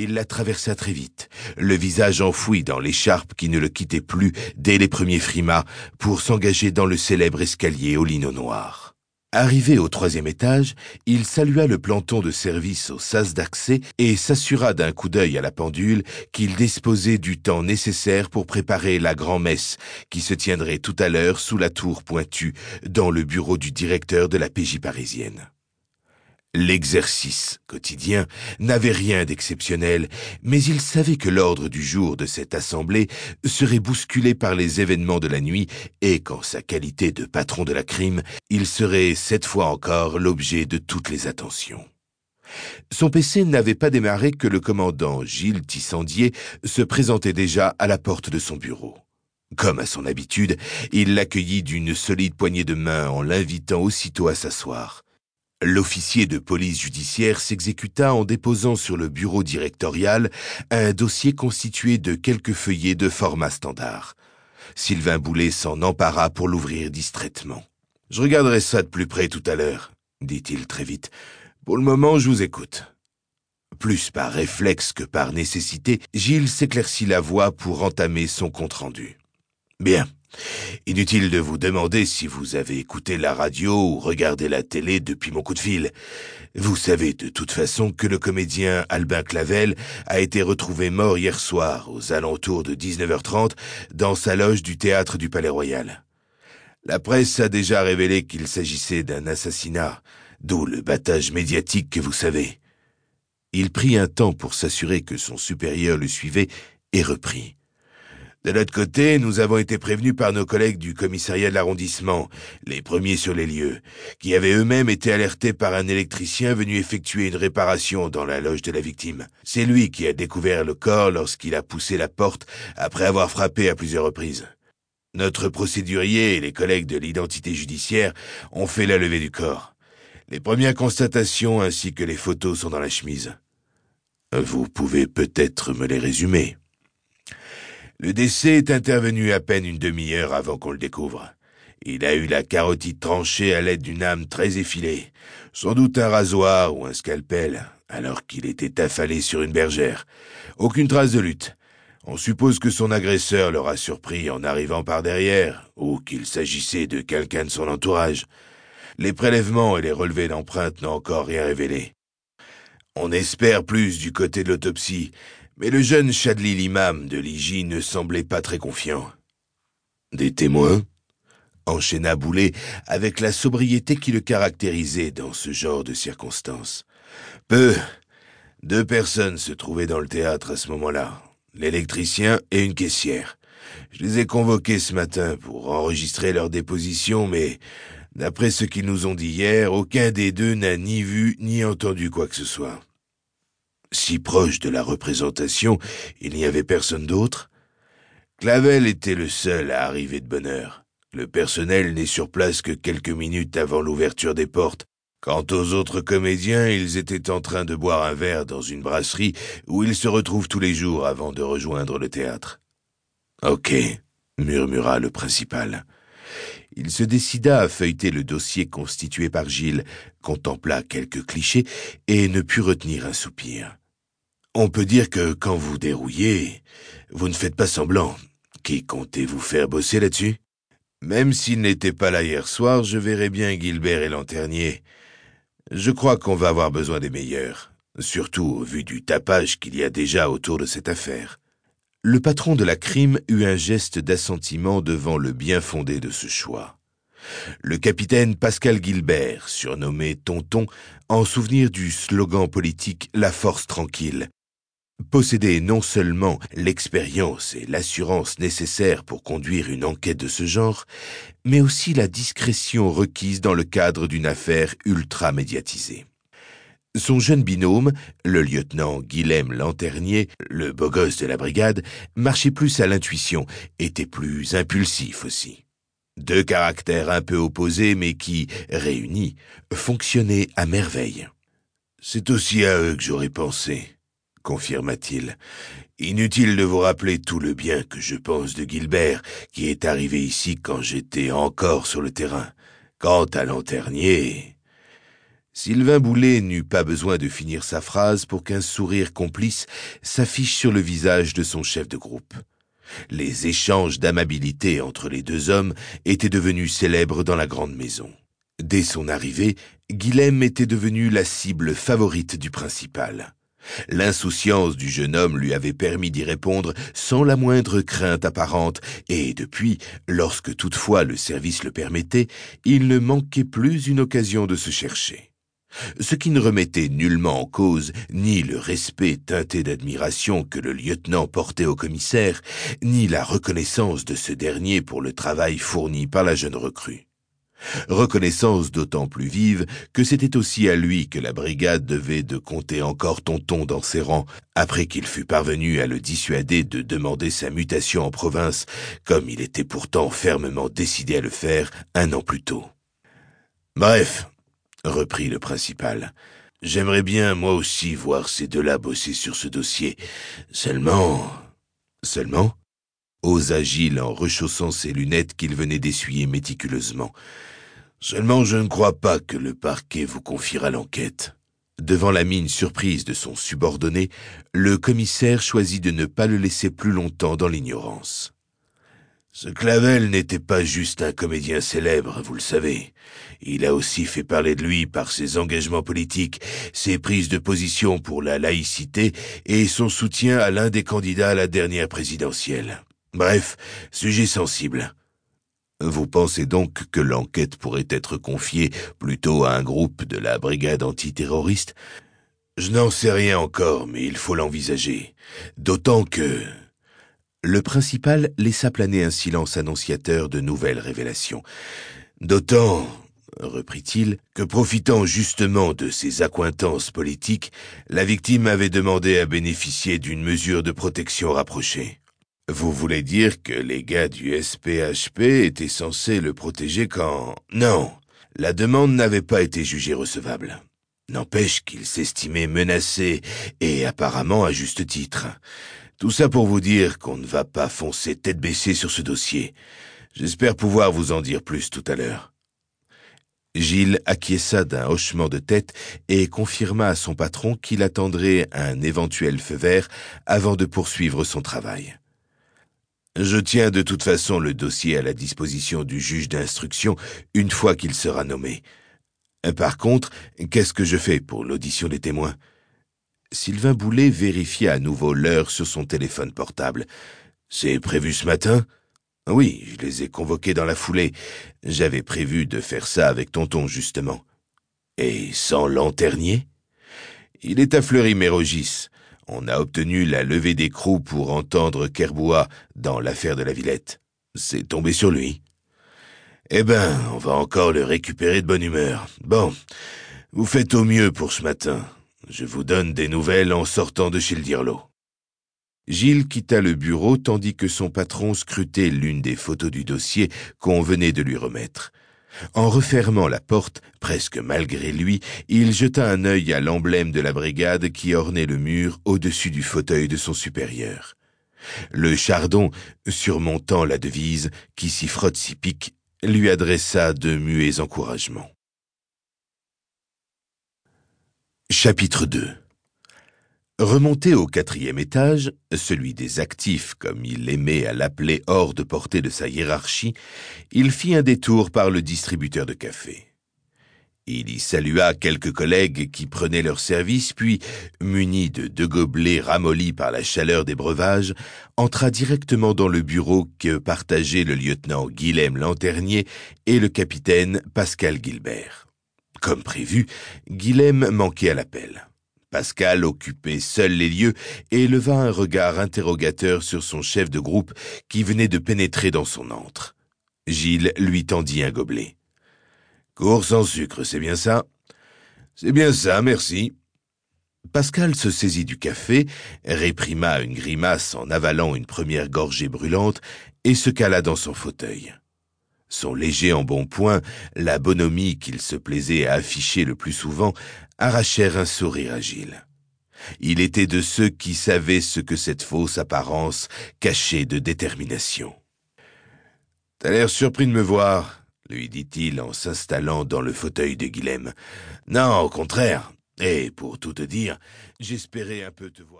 Il la traversa très vite, le visage enfoui dans l'écharpe qui ne le quittait plus dès les premiers frimas pour s'engager dans le célèbre escalier au lino noir. Arrivé au troisième étage, il salua le planton de service au sas d'accès et s'assura d'un coup d'œil à la pendule qu'il disposait du temps nécessaire pour préparer la grand-messe qui se tiendrait tout à l'heure sous la tour pointue dans le bureau du directeur de la PJ parisienne. L'exercice quotidien n'avait rien d'exceptionnel, mais il savait que l'ordre du jour de cette assemblée serait bousculé par les événements de la nuit et qu'en sa qualité de patron de la crime, il serait cette fois encore l'objet de toutes les attentions. Son PC n'avait pas démarré que le commandant Gilles Tissandier se présentait déjà à la porte de son bureau. Comme à son habitude, il l'accueillit d'une solide poignée de main en l'invitant aussitôt à s'asseoir. L'officier de police judiciaire s'exécuta en déposant sur le bureau directorial un dossier constitué de quelques feuillets de format standard. Sylvain Boulet s'en empara pour l'ouvrir distraitement. Je regarderai ça de plus près tout à l'heure, dit-il très vite. Pour le moment, je vous écoute. Plus par réflexe que par nécessité, Gilles s'éclaircit la voix pour entamer son compte-rendu. Bien. Inutile de vous demander si vous avez écouté la radio ou regardé la télé depuis mon coup de fil. Vous savez de toute façon que le comédien Albin Clavel a été retrouvé mort hier soir aux alentours de 19h30 dans sa loge du théâtre du Palais Royal. La presse a déjà révélé qu'il s'agissait d'un assassinat, d'où le battage médiatique que vous savez. Il prit un temps pour s'assurer que son supérieur le suivait et reprit. De notre côté, nous avons été prévenus par nos collègues du commissariat de l'arrondissement, les premiers sur les lieux, qui avaient eux-mêmes été alertés par un électricien venu effectuer une réparation dans la loge de la victime. C'est lui qui a découvert le corps lorsqu'il a poussé la porte après avoir frappé à plusieurs reprises. Notre procédurier et les collègues de l'identité judiciaire ont fait la levée du corps. Les premières constatations ainsi que les photos sont dans la chemise. Vous pouvez peut-être me les résumer. Le décès est intervenu à peine une demi-heure avant qu'on le découvre. Il a eu la carotide tranchée à l'aide d'une âme très effilée, sans doute un rasoir ou un scalpel, alors qu'il était affalé sur une bergère. Aucune trace de lutte. On suppose que son agresseur l'aura surpris en arrivant par derrière, ou qu'il s'agissait de quelqu'un de son entourage. Les prélèvements et les relevés d'empreintes n'ont encore rien révélé. On espère plus du côté de l'autopsie, mais le jeune Chadli l'imam de l'Iji ne semblait pas très confiant. Des témoins enchaîna Boulet avec la sobriété qui le caractérisait dans ce genre de circonstances. Peu. Deux personnes se trouvaient dans le théâtre à ce moment-là, l'électricien et une caissière. Je les ai convoqués ce matin pour enregistrer leur déposition, mais d'après ce qu'ils nous ont dit hier, aucun des deux n'a ni vu ni entendu quoi que ce soit. Si proche de la représentation, il n'y avait personne d'autre. Clavel était le seul à arriver de bonne heure. Le personnel n'est sur place que quelques minutes avant l'ouverture des portes. Quant aux autres comédiens, ils étaient en train de boire un verre dans une brasserie où ils se retrouvent tous les jours avant de rejoindre le théâtre. Ok, murmura le principal. Il se décida à feuilleter le dossier constitué par Gilles, contempla quelques clichés et ne put retenir un soupir. On peut dire que quand vous dérouillez, vous ne faites pas semblant. Qui comptez-vous faire bosser là-dessus? Même s'il n'était pas là hier soir, je verrai bien Gilbert et Lanternier. Je crois qu'on va avoir besoin des meilleurs, surtout au vu du tapage qu'il y a déjà autour de cette affaire. Le patron de la crime eut un geste d'assentiment devant le bien fondé de ce choix. Le capitaine Pascal Gilbert, surnommé Tonton, en souvenir du slogan politique La force tranquille, possédait non seulement l'expérience et l'assurance nécessaires pour conduire une enquête de ce genre, mais aussi la discrétion requise dans le cadre d'une affaire ultra médiatisée. Son jeune binôme, le lieutenant Guilhem Lanternier, le beau gosse de la brigade, marchait plus à l'intuition, était plus impulsif aussi. Deux caractères un peu opposés mais qui, réunis, fonctionnaient à merveille. C'est aussi à eux que j'aurais pensé, confirma-t-il. Inutile de vous rappeler tout le bien que je pense de Gilbert, qui est arrivé ici quand j'étais encore sur le terrain. Quant à Lanternier, Sylvain Boulet n'eut pas besoin de finir sa phrase pour qu'un sourire complice s'affiche sur le visage de son chef de groupe. Les échanges d'amabilité entre les deux hommes étaient devenus célèbres dans la grande maison. Dès son arrivée, Guilhem était devenu la cible favorite du principal. L'insouciance du jeune homme lui avait permis d'y répondre sans la moindre crainte apparente, et depuis, lorsque toutefois le service le permettait, il ne manquait plus une occasion de se chercher ce qui ne remettait nullement en cause ni le respect teinté d'admiration que le lieutenant portait au commissaire, ni la reconnaissance de ce dernier pour le travail fourni par la jeune recrue. Reconnaissance d'autant plus vive que c'était aussi à lui que la brigade devait de compter encore tonton dans ses rangs, après qu'il fût parvenu à le dissuader de demander sa mutation en province, comme il était pourtant fermement décidé à le faire un an plus tôt. Bref, reprit le principal. J'aimerais bien, moi aussi, voir ces deux-là bosser sur ce dossier. Seulement... Seulement osa Gilles en rechaussant ses lunettes qu'il venait d'essuyer méticuleusement. Seulement je ne crois pas que le parquet vous confiera l'enquête. Devant la mine surprise de son subordonné, le commissaire choisit de ne pas le laisser plus longtemps dans l'ignorance. Ce Clavel n'était pas juste un comédien célèbre, vous le savez. Il a aussi fait parler de lui par ses engagements politiques, ses prises de position pour la laïcité et son soutien à l'un des candidats à la dernière présidentielle. Bref, sujet sensible. Vous pensez donc que l'enquête pourrait être confiée plutôt à un groupe de la brigade antiterroriste? Je n'en sais rien encore, mais il faut l'envisager. D'autant que... Le principal laissa planer un silence annonciateur de nouvelles révélations. D'autant, reprit-il, que profitant justement de ses accointances politiques, la victime avait demandé à bénéficier d'une mesure de protection rapprochée. Vous voulez dire que les gars du SPHP étaient censés le protéger quand... Non, la demande n'avait pas été jugée recevable. N'empêche qu'il s'estimait menacé, et apparemment à juste titre. Tout ça pour vous dire qu'on ne va pas foncer tête baissée sur ce dossier. J'espère pouvoir vous en dire plus tout à l'heure. Gilles acquiesça d'un hochement de tête et confirma à son patron qu'il attendrait un éventuel feu vert avant de poursuivre son travail. Je tiens de toute façon le dossier à la disposition du juge d'instruction une fois qu'il sera nommé. Par contre, qu'est-ce que je fais pour l'audition des témoins? Sylvain Boulet vérifia à nouveau l'heure sur son téléphone portable. C'est prévu ce matin? Oui, je les ai convoqués dans la foulée. J'avais prévu de faire ça avec tonton, justement. Et sans lanternier Il est à Fleury-Mérogis. On a obtenu la levée d'écrou pour entendre Kerbois dans l'affaire de la Villette. C'est tombé sur lui. Eh ben, on va encore le récupérer de bonne humeur. Bon, vous faites au mieux pour ce matin. Je vous donne des nouvelles en sortant de chez le Dirlo. Gilles quitta le bureau tandis que son patron scrutait l'une des photos du dossier qu'on venait de lui remettre. En refermant la porte, presque malgré lui, il jeta un œil à l'emblème de la brigade qui ornait le mur au-dessus du fauteuil de son supérieur. Le chardon, surmontant la devise qui s'y frotte s'y pique, lui adressa de muets encouragements. Chapitre 2 Remonté au quatrième étage, celui des actifs, comme il aimait à l'appeler hors de portée de sa hiérarchie, il fit un détour par le distributeur de café. Il y salua quelques collègues qui prenaient leur service, puis, muni de deux gobelets ramollis par la chaleur des breuvages, entra directement dans le bureau que partageaient le lieutenant Guilhem Lanternier et le capitaine Pascal Gilbert. Comme prévu, Guilhem manquait à l'appel. Pascal occupait seul les lieux et leva un regard interrogateur sur son chef de groupe qui venait de pénétrer dans son antre. Gilles lui tendit un gobelet. Cours sans sucre, c'est bien ça? C'est bien ça, merci. Pascal se saisit du café, réprima une grimace en avalant une première gorgée brûlante et se cala dans son fauteuil. Son léger embonpoint, la bonhomie qu'il se plaisait à afficher le plus souvent, arrachèrent un sourire agile. Il était de ceux qui savaient ce que cette fausse apparence cachait de détermination. T'as l'air surpris de me voir. lui dit-il en s'installant dans le fauteuil de Guilhem. Non, au contraire. Et pour tout te dire, j'espérais un peu te voir.